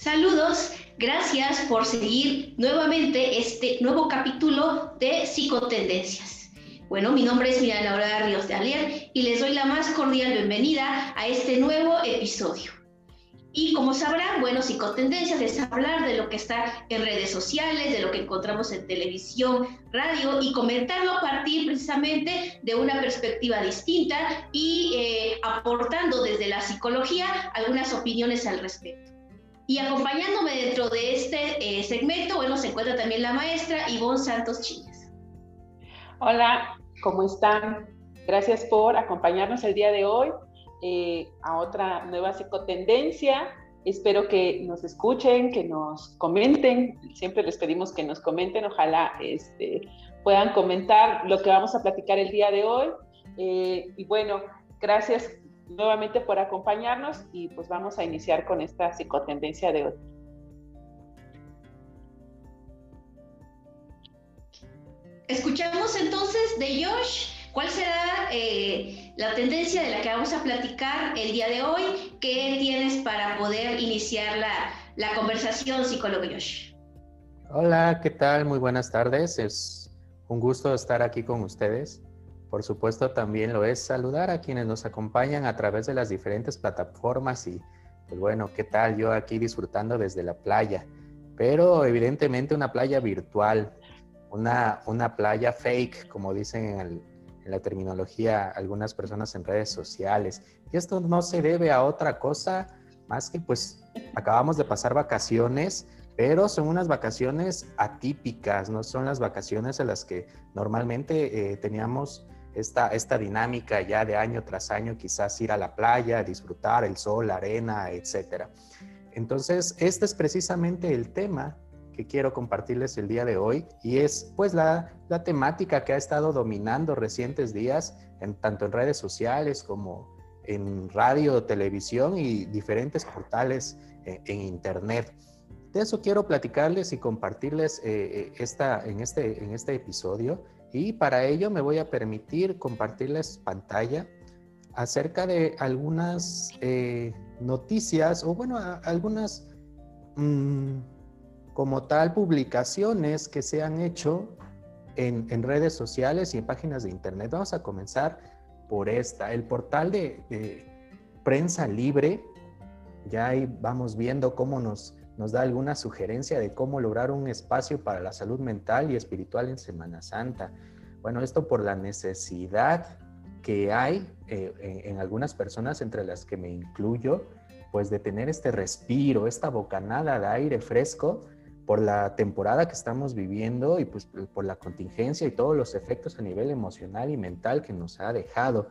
Saludos, gracias por seguir nuevamente este nuevo capítulo de Psicotendencias. Bueno, mi nombre es Miriam Laura Ríos de Alier y les doy la más cordial bienvenida a este nuevo episodio. Y como sabrán, bueno, psicotendencias es hablar de lo que está en redes sociales, de lo que encontramos en televisión, radio y comentarlo a partir precisamente de una perspectiva distinta y eh, aportando desde la psicología algunas opiniones al respecto. Y acompañándome dentro de este eh, segmento, bueno, se encuentra también la maestra Ivonne Santos Chiñas. Hola, ¿cómo están? Gracias por acompañarnos el día de hoy eh, a otra nueva psicotendencia. Espero que nos escuchen, que nos comenten. Siempre les pedimos que nos comenten. Ojalá este, puedan comentar lo que vamos a platicar el día de hoy. Eh, y bueno, gracias nuevamente por acompañarnos y pues vamos a iniciar con esta psicotendencia de hoy. Escuchamos entonces de Josh cuál será eh, la tendencia de la que vamos a platicar el día de hoy. ¿Qué tienes para poder iniciar la, la conversación, psicólogo Josh? Hola, ¿qué tal? Muy buenas tardes. Es un gusto estar aquí con ustedes. Por supuesto, también lo es saludar a quienes nos acompañan a través de las diferentes plataformas y, pues bueno, ¿qué tal? Yo aquí disfrutando desde la playa, pero evidentemente una playa virtual, una, una playa fake, como dicen en, la terminología algunas personas en redes sociales. Y esto no se debe a otra cosa más que pues acabamos de pasar vacaciones pero son unas vacaciones atípicas, no son las vacaciones a las que normalmente eh, teníamos esta, esta dinámica ya de año tras año, quizás ir a la playa, disfrutar el sol, la arena, etc. Entonces, este es precisamente el tema que quiero compartirles el día de hoy y es pues la, la temática que ha estado dominando recientes días, en, tanto en redes sociales como en radio, televisión y diferentes portales eh, en internet. De eso quiero platicarles y compartirles eh, eh, esta, en, este, en este episodio y para ello me voy a permitir compartirles pantalla acerca de algunas eh, noticias o bueno, algunas mm, como tal publicaciones que se han hecho en, redes sociales y en páginas de internet. Vamos a comenzar por esta, el portal de prensa libre. Ya ahí vamos viendo cómo nos nos da alguna sugerencia de cómo lograr un espacio para la salud mental y espiritual en Semana Santa. Bueno, esto por la necesidad que hay eh, en, algunas personas, entre las que me incluyo, pues de tener este respiro, esta bocanada de aire fresco por la temporada que estamos viviendo y pues por la contingencia y todos los efectos a nivel emocional y mental que nos ha dejado.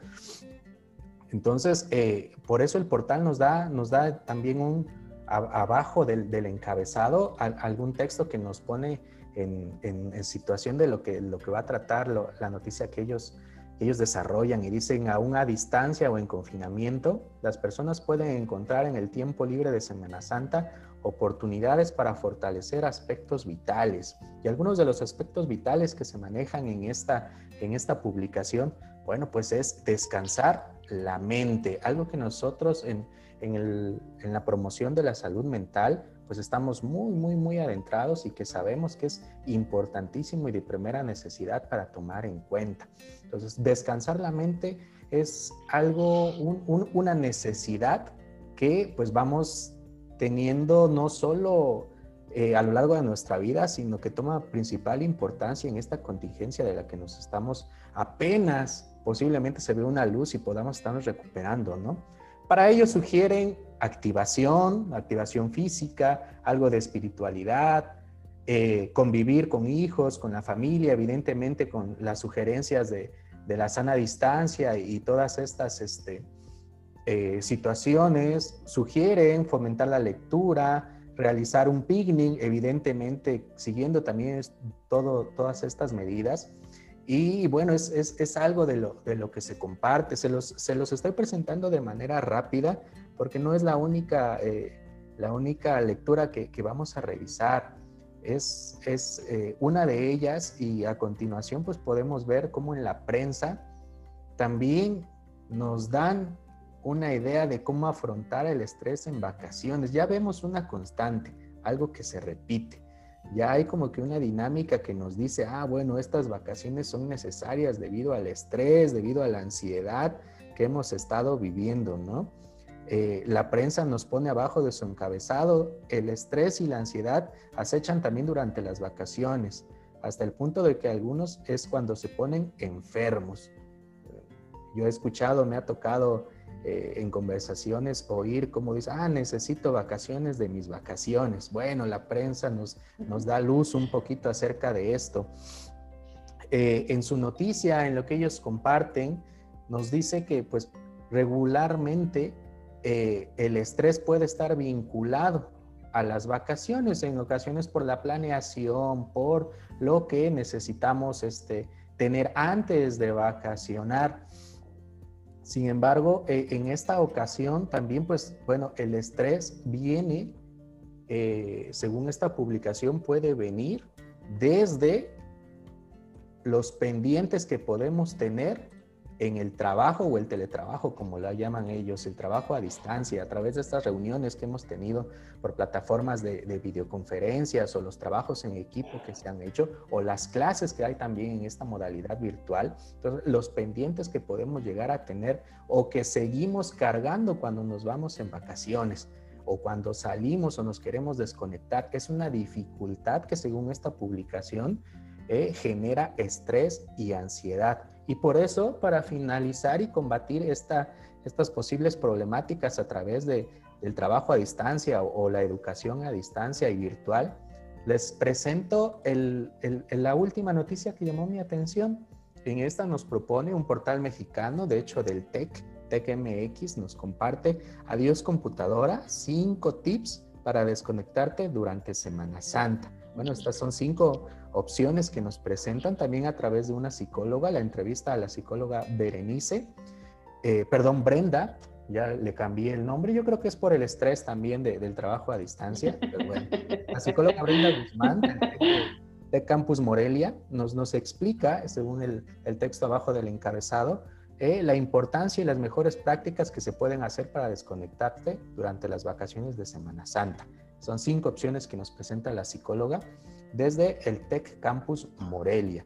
Entonces, eh, por eso el portal nos da, nos da también un, abajo del, encabezado algún texto que nos pone en, situación de lo que, lo que va a tratar la noticia que ellos, ellos desarrollan y dicen aún a distancia o en confinamiento, las personas pueden encontrar en el tiempo libre de Semana Santa oportunidades para fortalecer aspectos vitales. Y algunos de los aspectos vitales que se manejan en esta, en esta publicación, bueno, pues es descansar la mente, algo que nosotros en, en, la promoción de la salud mental, pues estamos muy, muy, muy adentrados y que sabemos que es importantísimo y de primera necesidad para tomar en cuenta. Entonces, descansar la mente es algo, una necesidad que pues vamos teniendo no solo eh, a lo largo de nuestra vida, sino que toma principal importancia en esta contingencia de la que nos estamos apenas, posiblemente se ve una luz y podamos estarnos recuperando, ¿no? Para ello sugieren activación, activación física, algo de espiritualidad, eh, convivir con hijos, con la familia, evidentemente con las sugerencias de, la sana distancia y todas estas este, eh, situaciones. Sugieren fomentar la lectura, realizar un picnic, evidentemente siguiendo también todas estas medidas. Y bueno, es, es, algo de lo, de lo, que se comparte. Se los, se los, estoy presentando de manera rápida porque no es la única, eh, la única lectura que, que, vamos a revisar. Es, es eh, una de ellas y a continuación pues podemos ver cómo en la prensa también nos dan una idea de cómo afrontar el estrés en vacaciones. Ya vemos una constante, algo que se repite. Ya hay como que una dinámica que nos dice, ah, bueno, estas vacaciones son necesarias debido al estrés, debido a la ansiedad que hemos estado viviendo, ¿no? Eh, la prensa nos pone abajo de su encabezado, el estrés y la ansiedad acechan también durante las vacaciones, hasta el punto de que algunos es cuando se ponen enfermos. Yo he escuchado, me ha tocado eh, en conversaciones oír cómo dice, ah, necesito vacaciones de mis vacaciones. Bueno, la prensa nos, nos da luz un poquito acerca de esto. Eh, en su noticia, en lo que ellos comparten, nos dice que pues regularmente eh, el estrés puede estar vinculado a las vacaciones, en ocasiones por la planeación, por lo que necesitamos este, tener antes de vacacionar. Sin embargo, eh, en esta ocasión también, pues, bueno, el estrés viene, eh, según esta publicación, puede venir desde los pendientes que podemos tener en el trabajo o el teletrabajo, como lo llaman ellos, el trabajo a distancia, a través de estas reuniones que hemos tenido por plataformas de, videoconferencias o los trabajos en equipo que se han hecho o las clases que hay también en esta modalidad virtual. Los pendientes que podemos llegar a tener o que seguimos cargando cuando nos vamos en vacaciones o cuando salimos o nos queremos desconectar, es una dificultad que según esta publicación eh, genera estrés y ansiedad. Y por eso, para finalizar y combatir esta, estas posibles problemáticas a través de, del trabajo a distancia o, la educación a distancia y virtual, les presento el, la última noticia que llamó mi atención. En esta nos propone un portal mexicano, de hecho del TEC, TECMX, nos comparte Adiós Computadora, cinco tips para desconectarte durante Semana Santa. Bueno, estas son cinco opciones que nos presentan también a través de una psicóloga, la entrevista a la psicóloga Berenice, eh, perdón, Brenda, ya le cambié el nombre, yo creo que es por el estrés también del trabajo a distancia, pero bueno, la psicóloga Brenda Guzmán de, Campus Morelia nos, nos explica, según el, el texto abajo del encabezado, eh, la importancia y las mejores prácticas que se pueden hacer para desconectarte durante las vacaciones de Semana Santa. Son cinco opciones que nos presenta la psicóloga desde el Tech Campus Morelia.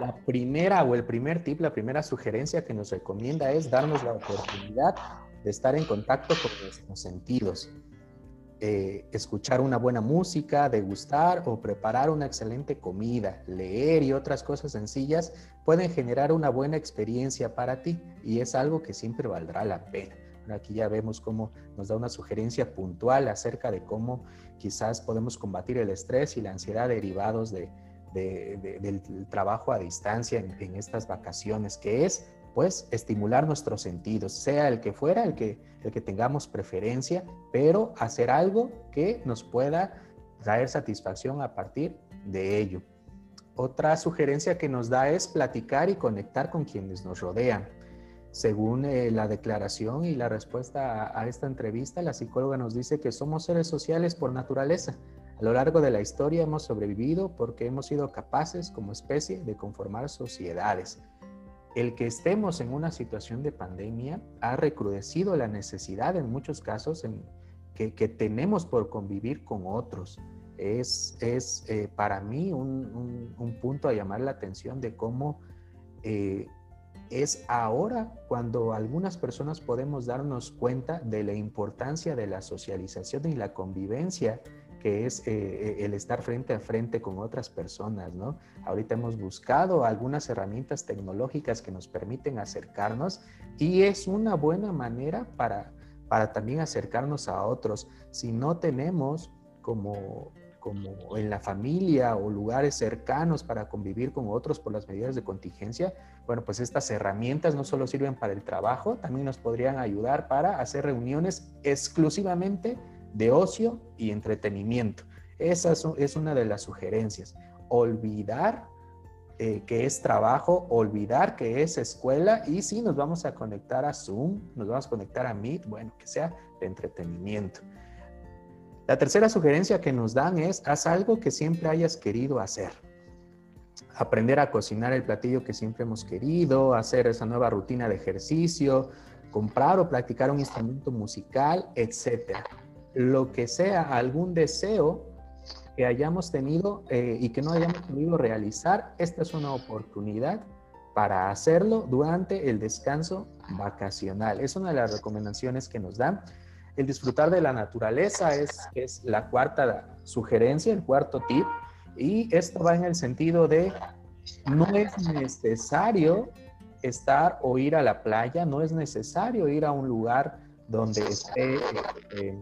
La primera o el primer tip, la primera sugerencia que nos recomienda es darnos la oportunidad de estar en contacto con nuestros sentidos. Eh, escuchar una buena música, degustar o preparar una excelente comida, leer y otras cosas sencillas pueden generar una buena experiencia para ti y es algo que siempre valdrá la pena. Aquí ya vemos cómo nos da una sugerencia puntual acerca de cómo quizás podemos combatir el estrés y la ansiedad derivados de, del trabajo a distancia en, estas vacaciones, que es pues estimular nuestros sentidos, sea el que fuera, el que, el que tengamos preferencia, pero hacer algo que nos pueda traer satisfacción a partir de ello. Otra sugerencia que nos da es platicar y conectar con quienes nos rodean. Según eh, la declaración y la respuesta a, esta entrevista, la psicóloga nos dice que somos seres sociales por naturaleza. A lo largo de la historia hemos sobrevivido porque hemos sido capaces como especie de conformar sociedades. El que estemos en una situación de pandemia ha recrudecido la necesidad en muchos casos en que, tenemos por convivir con otros. Es, es eh, para mí un, punto a llamar la atención de cómo eh, es ahora cuando algunas personas podemos darnos cuenta de la importancia de la socialización y la convivencia que es eh, eh, el estar frente a frente con otras personas, ¿no? Ahorita hemos buscado algunas herramientas tecnológicas que nos permiten acercarnos y es una buena manera para, para también acercarnos a otros. Si no tenemos como como en la familia o lugares cercanos para convivir con otros por las medidas de contingencia, bueno, pues estas herramientas no solo sirven para el trabajo, también nos podrían ayudar para hacer reuniones exclusivamente de ocio y entretenimiento. Esa es una de las sugerencias. Olvidar eh, que es trabajo, olvidar que es escuela y si nos vamos a conectar a Zoom, nos vamos a conectar a Meet, bueno, que sea de entretenimiento. La tercera sugerencia que nos dan es, haz algo que siempre hayas querido hacer. Aprender a cocinar el platillo que siempre hemos querido, hacer esa nueva rutina de ejercicio, comprar o practicar un instrumento musical, etc. Lo que sea, algún deseo que hayamos tenido eh, y que no hayamos podido realizar, esta es una oportunidad para hacerlo durante el descanso vacacional. Es una de las recomendaciones que nos dan. El disfrutar de la naturaleza es, la cuarta sugerencia, el cuarto tip. Y esto va en el sentido de no es necesario estar o ir a la playa, no es necesario ir a un lugar donde esté eh, eh,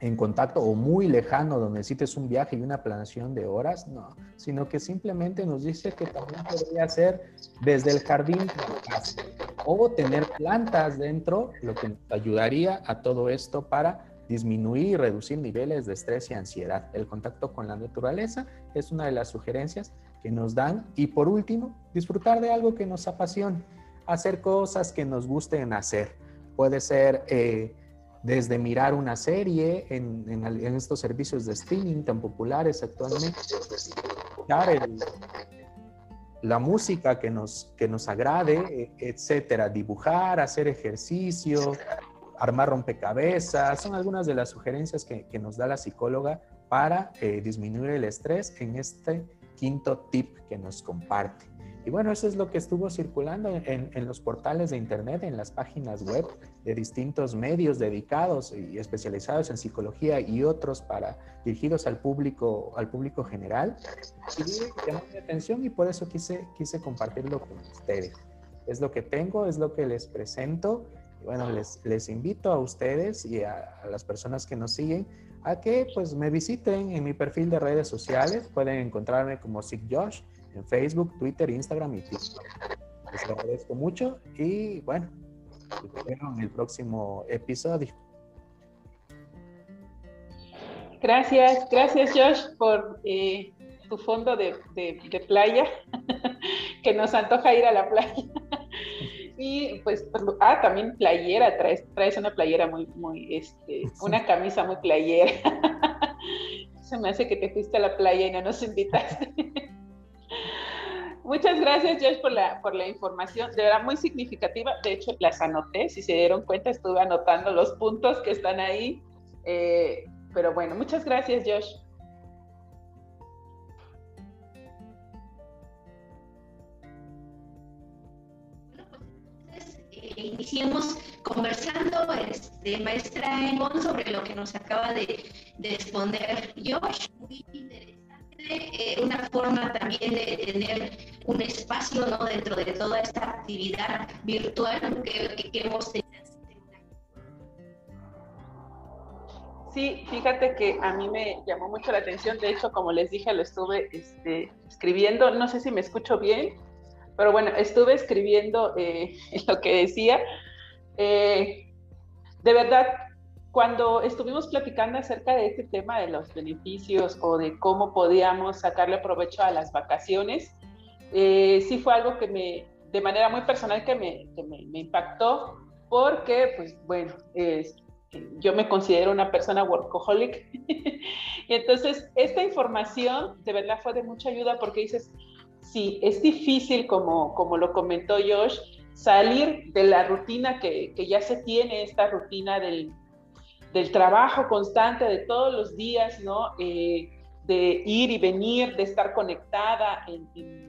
en contacto o muy lejano, donde necesites un viaje y una planeación de horas, no, sino que simplemente nos dice que también podría ser desde el jardín o tener plantas dentro, lo que ayudaría a todo esto para disminuir y reducir niveles de estrés y ansiedad. El contacto con la naturaleza es una de las sugerencias que nos dan. Y por último, disfrutar de algo que nos apasione, hacer cosas que nos gusten hacer. Puede ser... Eh, desde mirar una serie en, en, estos servicios de streaming tan populares actualmente, la música que nos, que nos agrade, e, etcétera, dibujar, hacer ejercicio, armar rompecabezas, son algunas de las sugerencias que, que nos da la psicóloga para eh, disminuir el estrés en este quinto tip que nos comparte. Y bueno, eso es lo que estuvo circulando en, los portales de Internet, en las páginas web de distintos medios dedicados y especializados en psicología y otros para dirigidos al público, al público general. Y llamó mi atención y por eso quise, quise compartirlo con ustedes. Es lo que tengo, es lo que les presento. Y bueno, les, invito a ustedes y a, las personas que nos siguen a que pues me visiten en mi perfil de redes sociales. Pueden encontrarme como Sig Josh en Facebook, Twitter, Instagram y TikTok. Les agradezco mucho y bueno, nos vemos en el próximo episodio. Gracias, gracias Josh por eh, tu fondo de, playa, que nos antoja ir a la playa. y pues, pues, ah, también playera, traes, traes una playera muy, muy, este, una camisa muy playera. Se me hace que te fuiste a la playa y no nos invitaste. Muchas gracias, Josh, por la, por la información. De verdad, muy significativa. De hecho, las anoté. Si se dieron cuenta, estuve anotando los puntos que están ahí. Eh, pero bueno, muchas gracias, Josh. iniciemos conversando, este, maestra Egon, sobre lo que nos acaba de, de Josh. Muy interesante eh, una forma también de tener un espacio ¿no? dentro de toda esta actividad virtual que, que hemos tenido. Sí, fíjate que a mí me llamó mucho la atención, de hecho, como les dije, lo estuve este, escribiendo, no sé si me escucho bien, pero bueno, estuve escribiendo eh, lo que decía. Eh, de verdad, cuando estuvimos platicando acerca de este tema de los beneficios o de cómo podíamos sacarle provecho a las vacaciones, eh, sí fue algo que me, de manera muy personal, que me, me, impactó, porque, pues bueno, yo me considero una persona workaholic. y entonces, esta información de verdad fue de mucha ayuda porque dices, sí, es difícil, como, como lo comentó Josh, salir de la rutina que, que ya se tiene, esta rutina del, del trabajo constante de todos los días, ¿no? Eh, de ir y venir, de estar conectada en,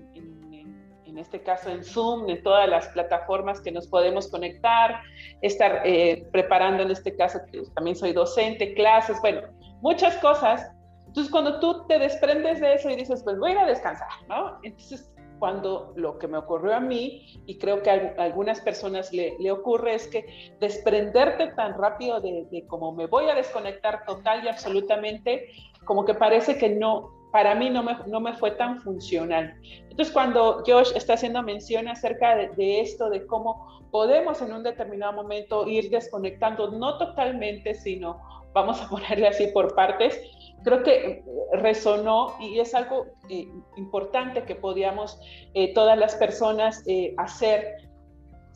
este caso en Zoom, en todas las plataformas que nos podemos conectar, estar eh, preparando en este caso, también soy docente, clases, bueno, muchas cosas. Entonces, cuando tú te desprendes de eso y dices, pues voy a ir a descansar, ¿no? Entonces, cuando lo que me ocurrió a mí, y creo que a algunas personas le, le ocurre, es que desprenderte tan rápido de, de como me voy a desconectar total y absolutamente, como que parece que no, para mí no me, no me fue tan funcional. Entonces, cuando Josh está haciendo mención acerca de, esto, de cómo podemos en un determinado momento ir desconectando, no totalmente, sino vamos a ponerle así por partes, creo que resonó y es algo eh, importante que podíamos eh, todas las personas eh, hacer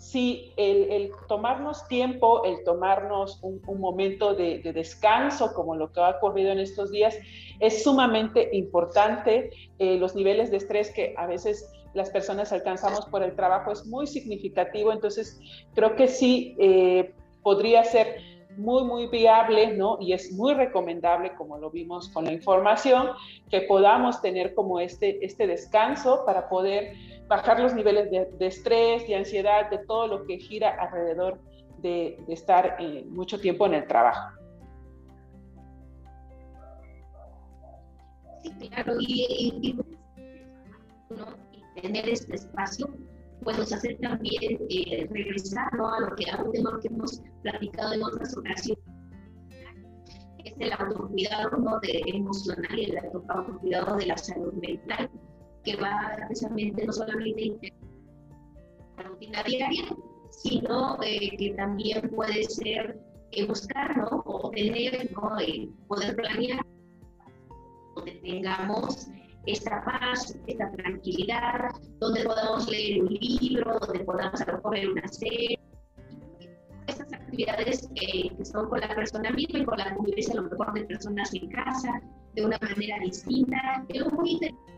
sí, el, tomarnos tiempo, el tomarnos un, momento de, descanso, como lo que ha ocurrido en estos días, es sumamente importante. Eh, los niveles de estrés que a veces las personas alcanzamos por el trabajo es muy significativo, entonces creo que sí eh, podría ser muy, muy viable, ¿no? Y es muy recomendable, como lo vimos con la información, que podamos tener como este, este descanso para poder bajar los niveles de, estrés, de ansiedad, de todo lo que gira alrededor de, estar eh, mucho tiempo en el trabajo. Sí, claro, y, tener este espacio pues nos hace también eh, regresar a lo que, a un tema que hemos platicado en otras ocasiones es el autocuidado ¿no? de emocional y el autocuidado de la salud mental que va precisamente no solamente la rutina diaria, sino eh, que también puede ser eh, buscar ¿no? o tener, ¿no? Eh, poder planear donde tengamos esta paz, esta tranquilidad, donde podamos leer un libro, donde podamos a ver una serie. Estas actividades que son con la persona misma y con la convivencia a lo mejor de personas en casa, de una manera distinta, es muy interesante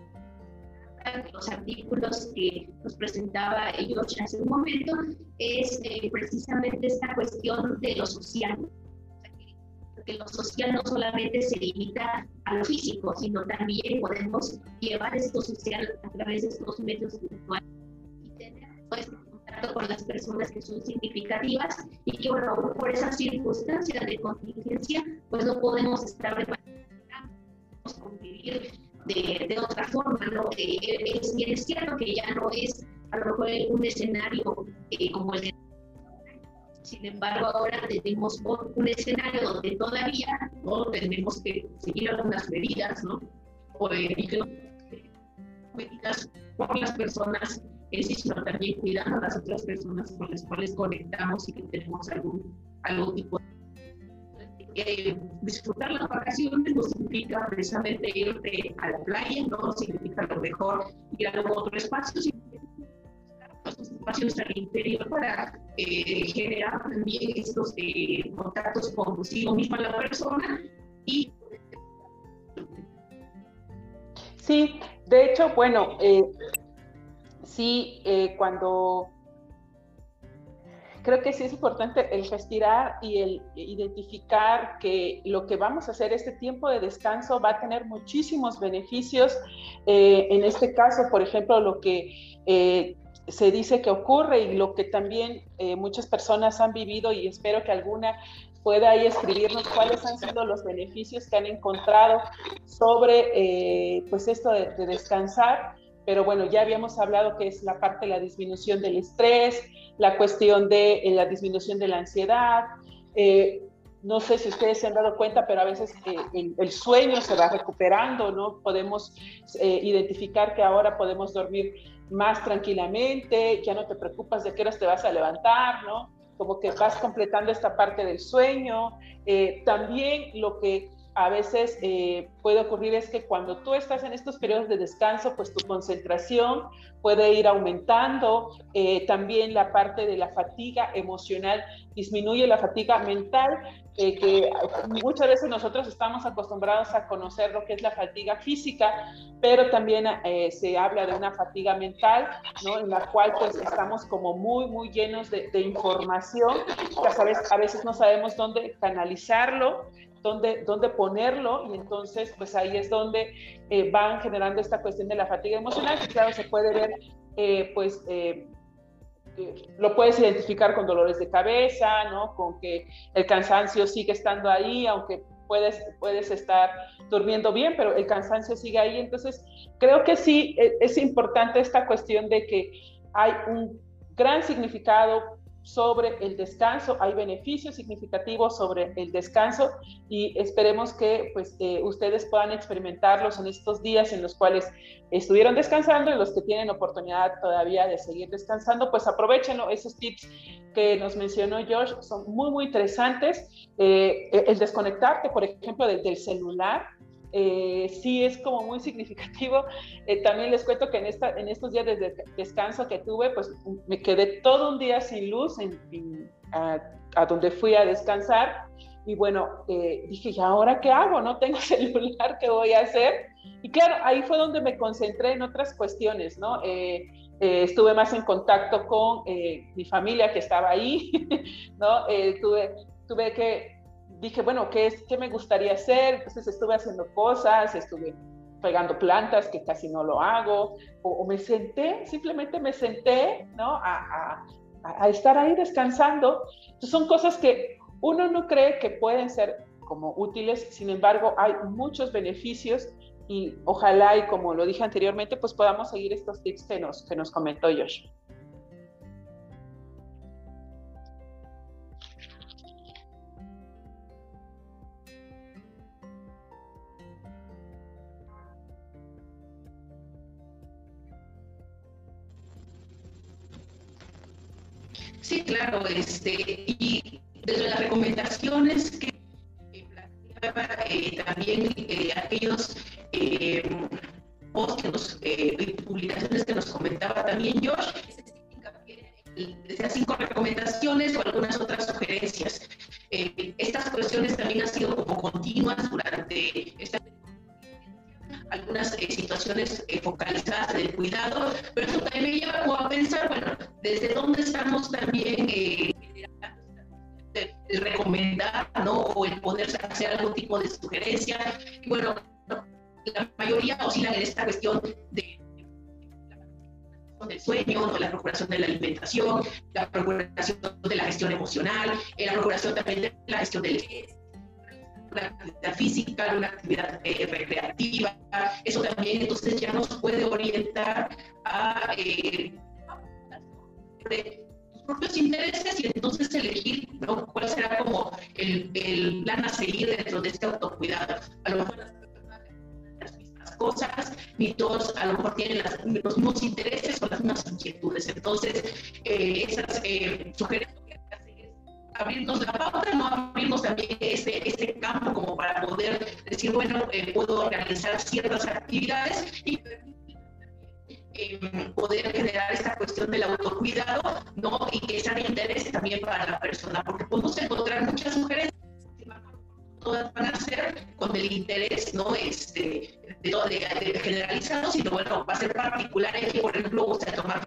los artículos que nos presentaba ellos hace un momento es eh, precisamente esta cuestión de lo social. Porque lo social no solamente se limita a lo físico, sino también podemos llevar esto social a través de estos medios virtuales y tener pues, contacto con las personas que son significativas y que, bueno, por esas circunstancias de contingencia, pues no podemos estar preparados, convivir de, otra forma, ¿no? Eh, es, es, cierto que ya no es a lo mejor un escenario eh, como el de sin embargo, ahora tenemos un escenario donde todavía ¿no? tenemos que seguir algunas medidas, ¿no? O medidas por las personas, sino también cuidando a las otras personas con las cuales conectamos y que tenemos algún, algún tipo de eh, disfrutar las vacaciones no significa precisamente irte a la playa, no significa lo mejor ir a algún otro espacio, significa estos espacios al interior para eh, generar también estos eh, contactos consigo misma la persona y Sí, de hecho, bueno, eh, sí, eh, cuando creo que sí es importante el respirar y el identificar que lo que vamos a hacer, este tiempo de descanso va a tener muchísimos beneficios. Eh, en este caso, por ejemplo, lo que se dice que ocurre y lo que también eh, muchas personas han vivido y espero que alguna pueda ahí escribirnos cuáles han sido los beneficios que han encontrado sobre pues esto de, de descansar pero bueno, ya habíamos hablado que es la parte de la disminución del estrés, la cuestión de eh, la disminución de la ansiedad. Eh, no sé si ustedes se han dado cuenta, pero a veces eh, el, sueño se va recuperando, ¿no? Podemos identificar que ahora podemos dormir más tranquilamente, ya no te preocupas de qué horas te vas a levantar, ¿no? Como que vas completando esta parte del sueño. también lo que a veces eh, puede ocurrir es que cuando tú estás en estos periodos de descanso, pues tu concentración puede ir aumentando. Eh, también la parte de la fatiga emocional disminuye, la fatiga mental, eh, que muchas veces nosotros estamos acostumbrados a conocer lo que es la fatiga física, pero también se habla de una fatiga mental, ¿no? En la cual pues estamos como muy, muy llenos de, de información, que a veces, a veces no sabemos dónde canalizarlo dónde, dónde ponerlo y entonces pues ahí es donde eh, van generando esta cuestión de la fatiga emocional, que claro, se puede ver eh, pues... Eh, lo puedes identificar con dolores de cabeza, ¿no? Con que el cansancio sigue estando ahí, aunque puedes, puedes estar durmiendo bien, pero el cansancio sigue ahí. Entonces, creo que sí e, es importante esta cuestión de que hay un gran significado sobre el descanso, hay beneficios significativos sobre el descanso y esperemos que pues, eh, ustedes puedan experimentarlos en estos días en los cuales estuvieron descansando y los que tienen oportunidad todavía de seguir descansando, pues aprovechenlo. Esos tips que nos mencionó Josh son muy, muy interesantes. Eh, el desconectarte, por ejemplo, del, del celular, eh, sí es como muy significativo. Eh, también les cuento que en, esta, en estos días de descanso que tuve, pues me quedé todo un día sin luz en, a, donde fui a descansar. Y bueno, eh, dije, ¿y ahora qué hago? No tengo celular, ¿qué voy a hacer? Y claro, ahí fue donde me concentré en otras cuestiones, ¿no? estuve más en contacto con mi familia que estaba ahí, ¿no? tuve, tuve que dije, bueno, ¿qué, es, ¿qué me gustaría hacer? Entonces estuve haciendo cosas, estuve pegando plantas, que casi no lo hago, o, me senté, simplemente me senté, ¿no? A, a, a, estar ahí descansando. Entonces son cosas que uno no cree que pueden ser como útiles, sin embargo hay muchos beneficios y ojalá y como lo dije anteriormente, pues podamos seguir estos tips que nos, que nos comentó Josh. Sí, claro, este, y desde las recomendaciones que planteaba eh, también eh, aquellos eh, posts y publicaciones que nos comentaba también Josh, esas cinco recomendaciones o algunas otras sugerencias. estas cuestiones también han sido como continuas durante esta algunas eh, situaciones eh, focalizadas del cuidado, pero hacer algún tipo de sugerencia. Y bueno, la mayoría oscilan en esta cuestión de del sueño, ¿no? la procuración de la alimentación, la procuración de la gestión emocional, la procuración también de la gestión del una actividad física, una actividad eh, recreativa. Eso también entonces ya nos puede orientar a eh, propios intereses y entonces elegir ¿no? cuál será como el, el, plan a seguir dentro de este autocuidado. A lo mejor las mismas cosas, ni todos a lo mejor tienen los mismos intereses o las mismas inquietudes. Entonces, eh, esas eh, sugerencias abrirnos la pauta, no abrirnos también este, este campo como para poder decir, bueno, eh, puedo organizar ciertas actividades y poder generar esta cuestión del autocuidado, ¿no? Y que sea de interés también para la persona, porque podemos encontrar muchas sugerencias todas van a ser con el interés no este de, de, generalizado, sino bueno, va a ser particular que, por ejemplo, gusta tomar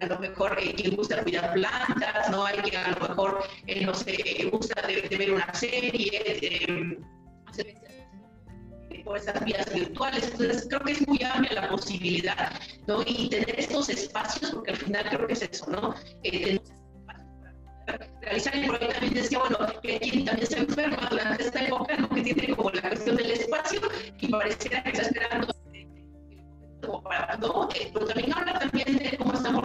a lo mejor eh, quien gusta cuidar plantas, ¿no? Hay quien a lo mejor, eh, no sé, gusta de, ver una serie, eh, por esas vías virtuales. Entonces, creo que es muy amplia la posibilidad, ¿no? Y tener estos espacios, porque al final creo que es eso, ¿no? Eh, realizar el proyecto también decía, bueno, que quien también se enferma durante esta época, ¿no? que tiene como la cuestión del espacio y pareciera que está esperando como para, ¿no? pero también habla también de cómo estamos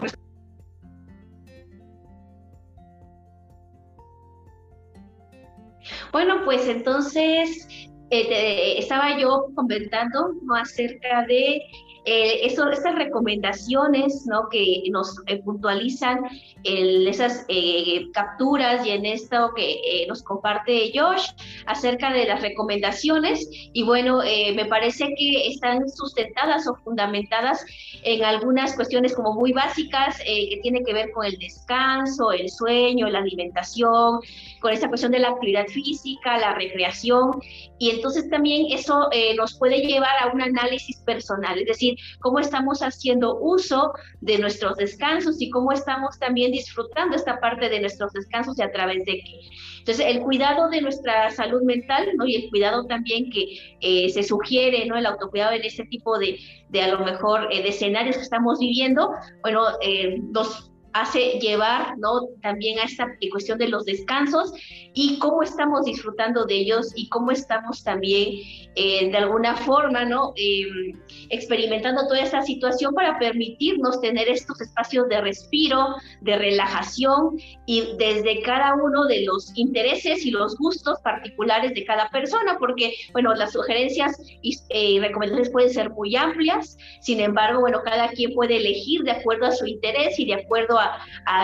Bueno, pues entonces eh, estaba yo comentando ¿no? acerca de eh, eso, estas recomendaciones ¿no? que nos eh, puntualizan en esas eh, capturas y en esto que nos comparte Josh acerca de las recomendaciones y bueno, me parece que están sustentadas o fundamentadas en algunas cuestiones como muy básicas que tienen que ver con el descanso, el sueño, la alimentación, con esta cuestión de la actividad física, la recreación y entonces también eso nos puede llevar a un análisis personal, es decir, cómo estamos haciendo uso de nuestros descansos y cómo estamos también disfrutando esta parte de nuestros descansos y a través de qué. Entonces, el cuidado de nuestra salud mental, ¿no? Y el cuidado también que eh, se sugiere, ¿no? El autocuidado en este tipo de, de a lo mejor, eh, de escenarios que estamos viviendo, bueno, eh, nos hace llevar ¿no? también a esta cuestión de los descansos y cómo estamos disfrutando de ellos y cómo estamos también eh, de alguna forma ¿no? Em, experimentando toda esta situación para permitirnos tener estos espacios de respiro, de relajación y desde cada uno de los intereses y los gustos particulares de cada persona, porque bueno, las sugerencias y eh, recomendaciones pueden ser muy amplias, sin embargo, bueno, cada quien puede elegir de acuerdo a su interés y de acuerdo a,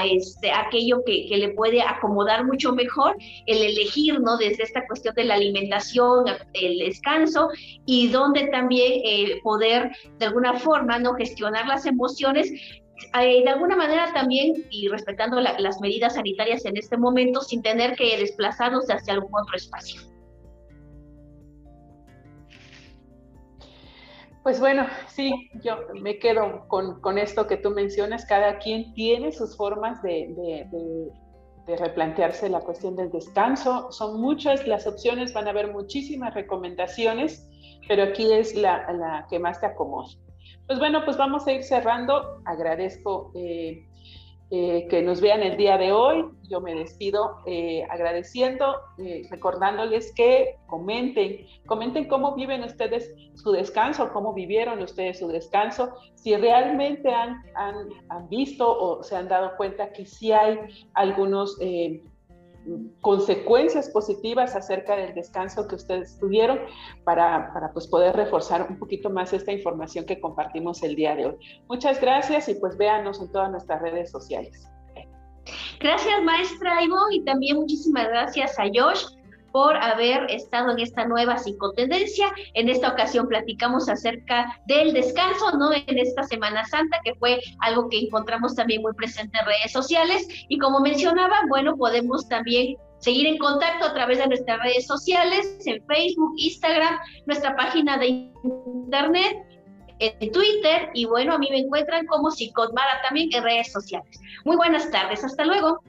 este, aquello que, le puede acomodar mucho mejor, el elegir, ¿no? Desde esta cuestión de la alimentación, el descanso y donde también eh, poder de alguna forma, ¿no? Gestionar las emociones eh, de alguna manera también y respetando las medidas sanitarias en este momento sin tener que desplazarnos hacia algún otro espacio. Pues bueno, sí, yo me quedo con, esto que tú mencionas. Cada quien tiene sus formas de, replantearse la cuestión del descanso. Son muchas las opciones, van a haber muchísimas recomendaciones, pero aquí es la, que más te acomoda. Pues bueno, pues vamos a ir cerrando. Agradezco eh, eh, que nos vean el día de hoy. Yo me despido eh, agradeciendo, eh, recordándoles que comenten, comenten cómo viven ustedes su descanso, cómo vivieron ustedes su descanso, si realmente han, han, han visto o se han dado cuenta que sí hay algunos consecuencias positivas acerca del descanso que ustedes tuvieron para, para pues poder reforzar un poquito más esta información que compartimos el día de hoy. Muchas gracias y pues véanos en todas nuestras redes sociales. Gracias, maestra Ivo, y también muchísimas gracias a Josh por haber estado en esta nueva psicotendencia. En esta ocasión platicamos acerca del descanso, ¿no? En esta Semana Santa, que fue algo que encontramos también muy presente en redes sociales. Y como mencionaba, bueno, podemos también seguir en contacto a través de nuestras redes sociales, en Facebook, Instagram, nuestra página de internet, en Twitter y bueno, a mí me encuentran como Psicosmara también en redes sociales. Muy buenas tardes, hasta luego.